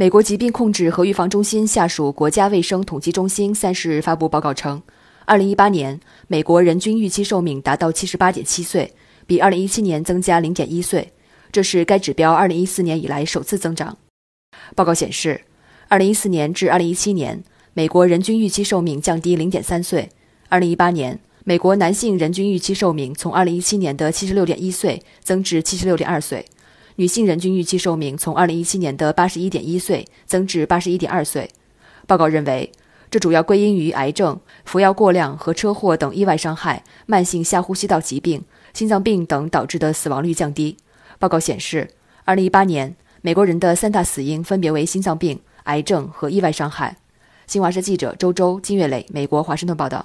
美国疾病控制和预防中心下属国家卫生统计中心三十日发布报告称，二零一八年美国人均预期寿命达到七十八点七岁，比二零一七年增加零点一岁，这是该指标二零一四年以来首次增长。报告显示，二零一四年至二零一七年，美国人均预期寿命降低零点三岁；二零一八年，美国男性人均预期寿命从二零一七年的七十六点一岁增至七十六点二岁。女性人均预期寿命从2017年的81.1岁增至81.2岁。报告认为，这主要归因于癌症、服药过量和车祸等意外伤害、慢性下呼吸道疾病、心脏病等导致的死亡率降低。报告显示，2018年美国人的三大死因分别为心脏病、癌症和意外伤害。新华社记者周周、金月磊，美国华盛顿报道。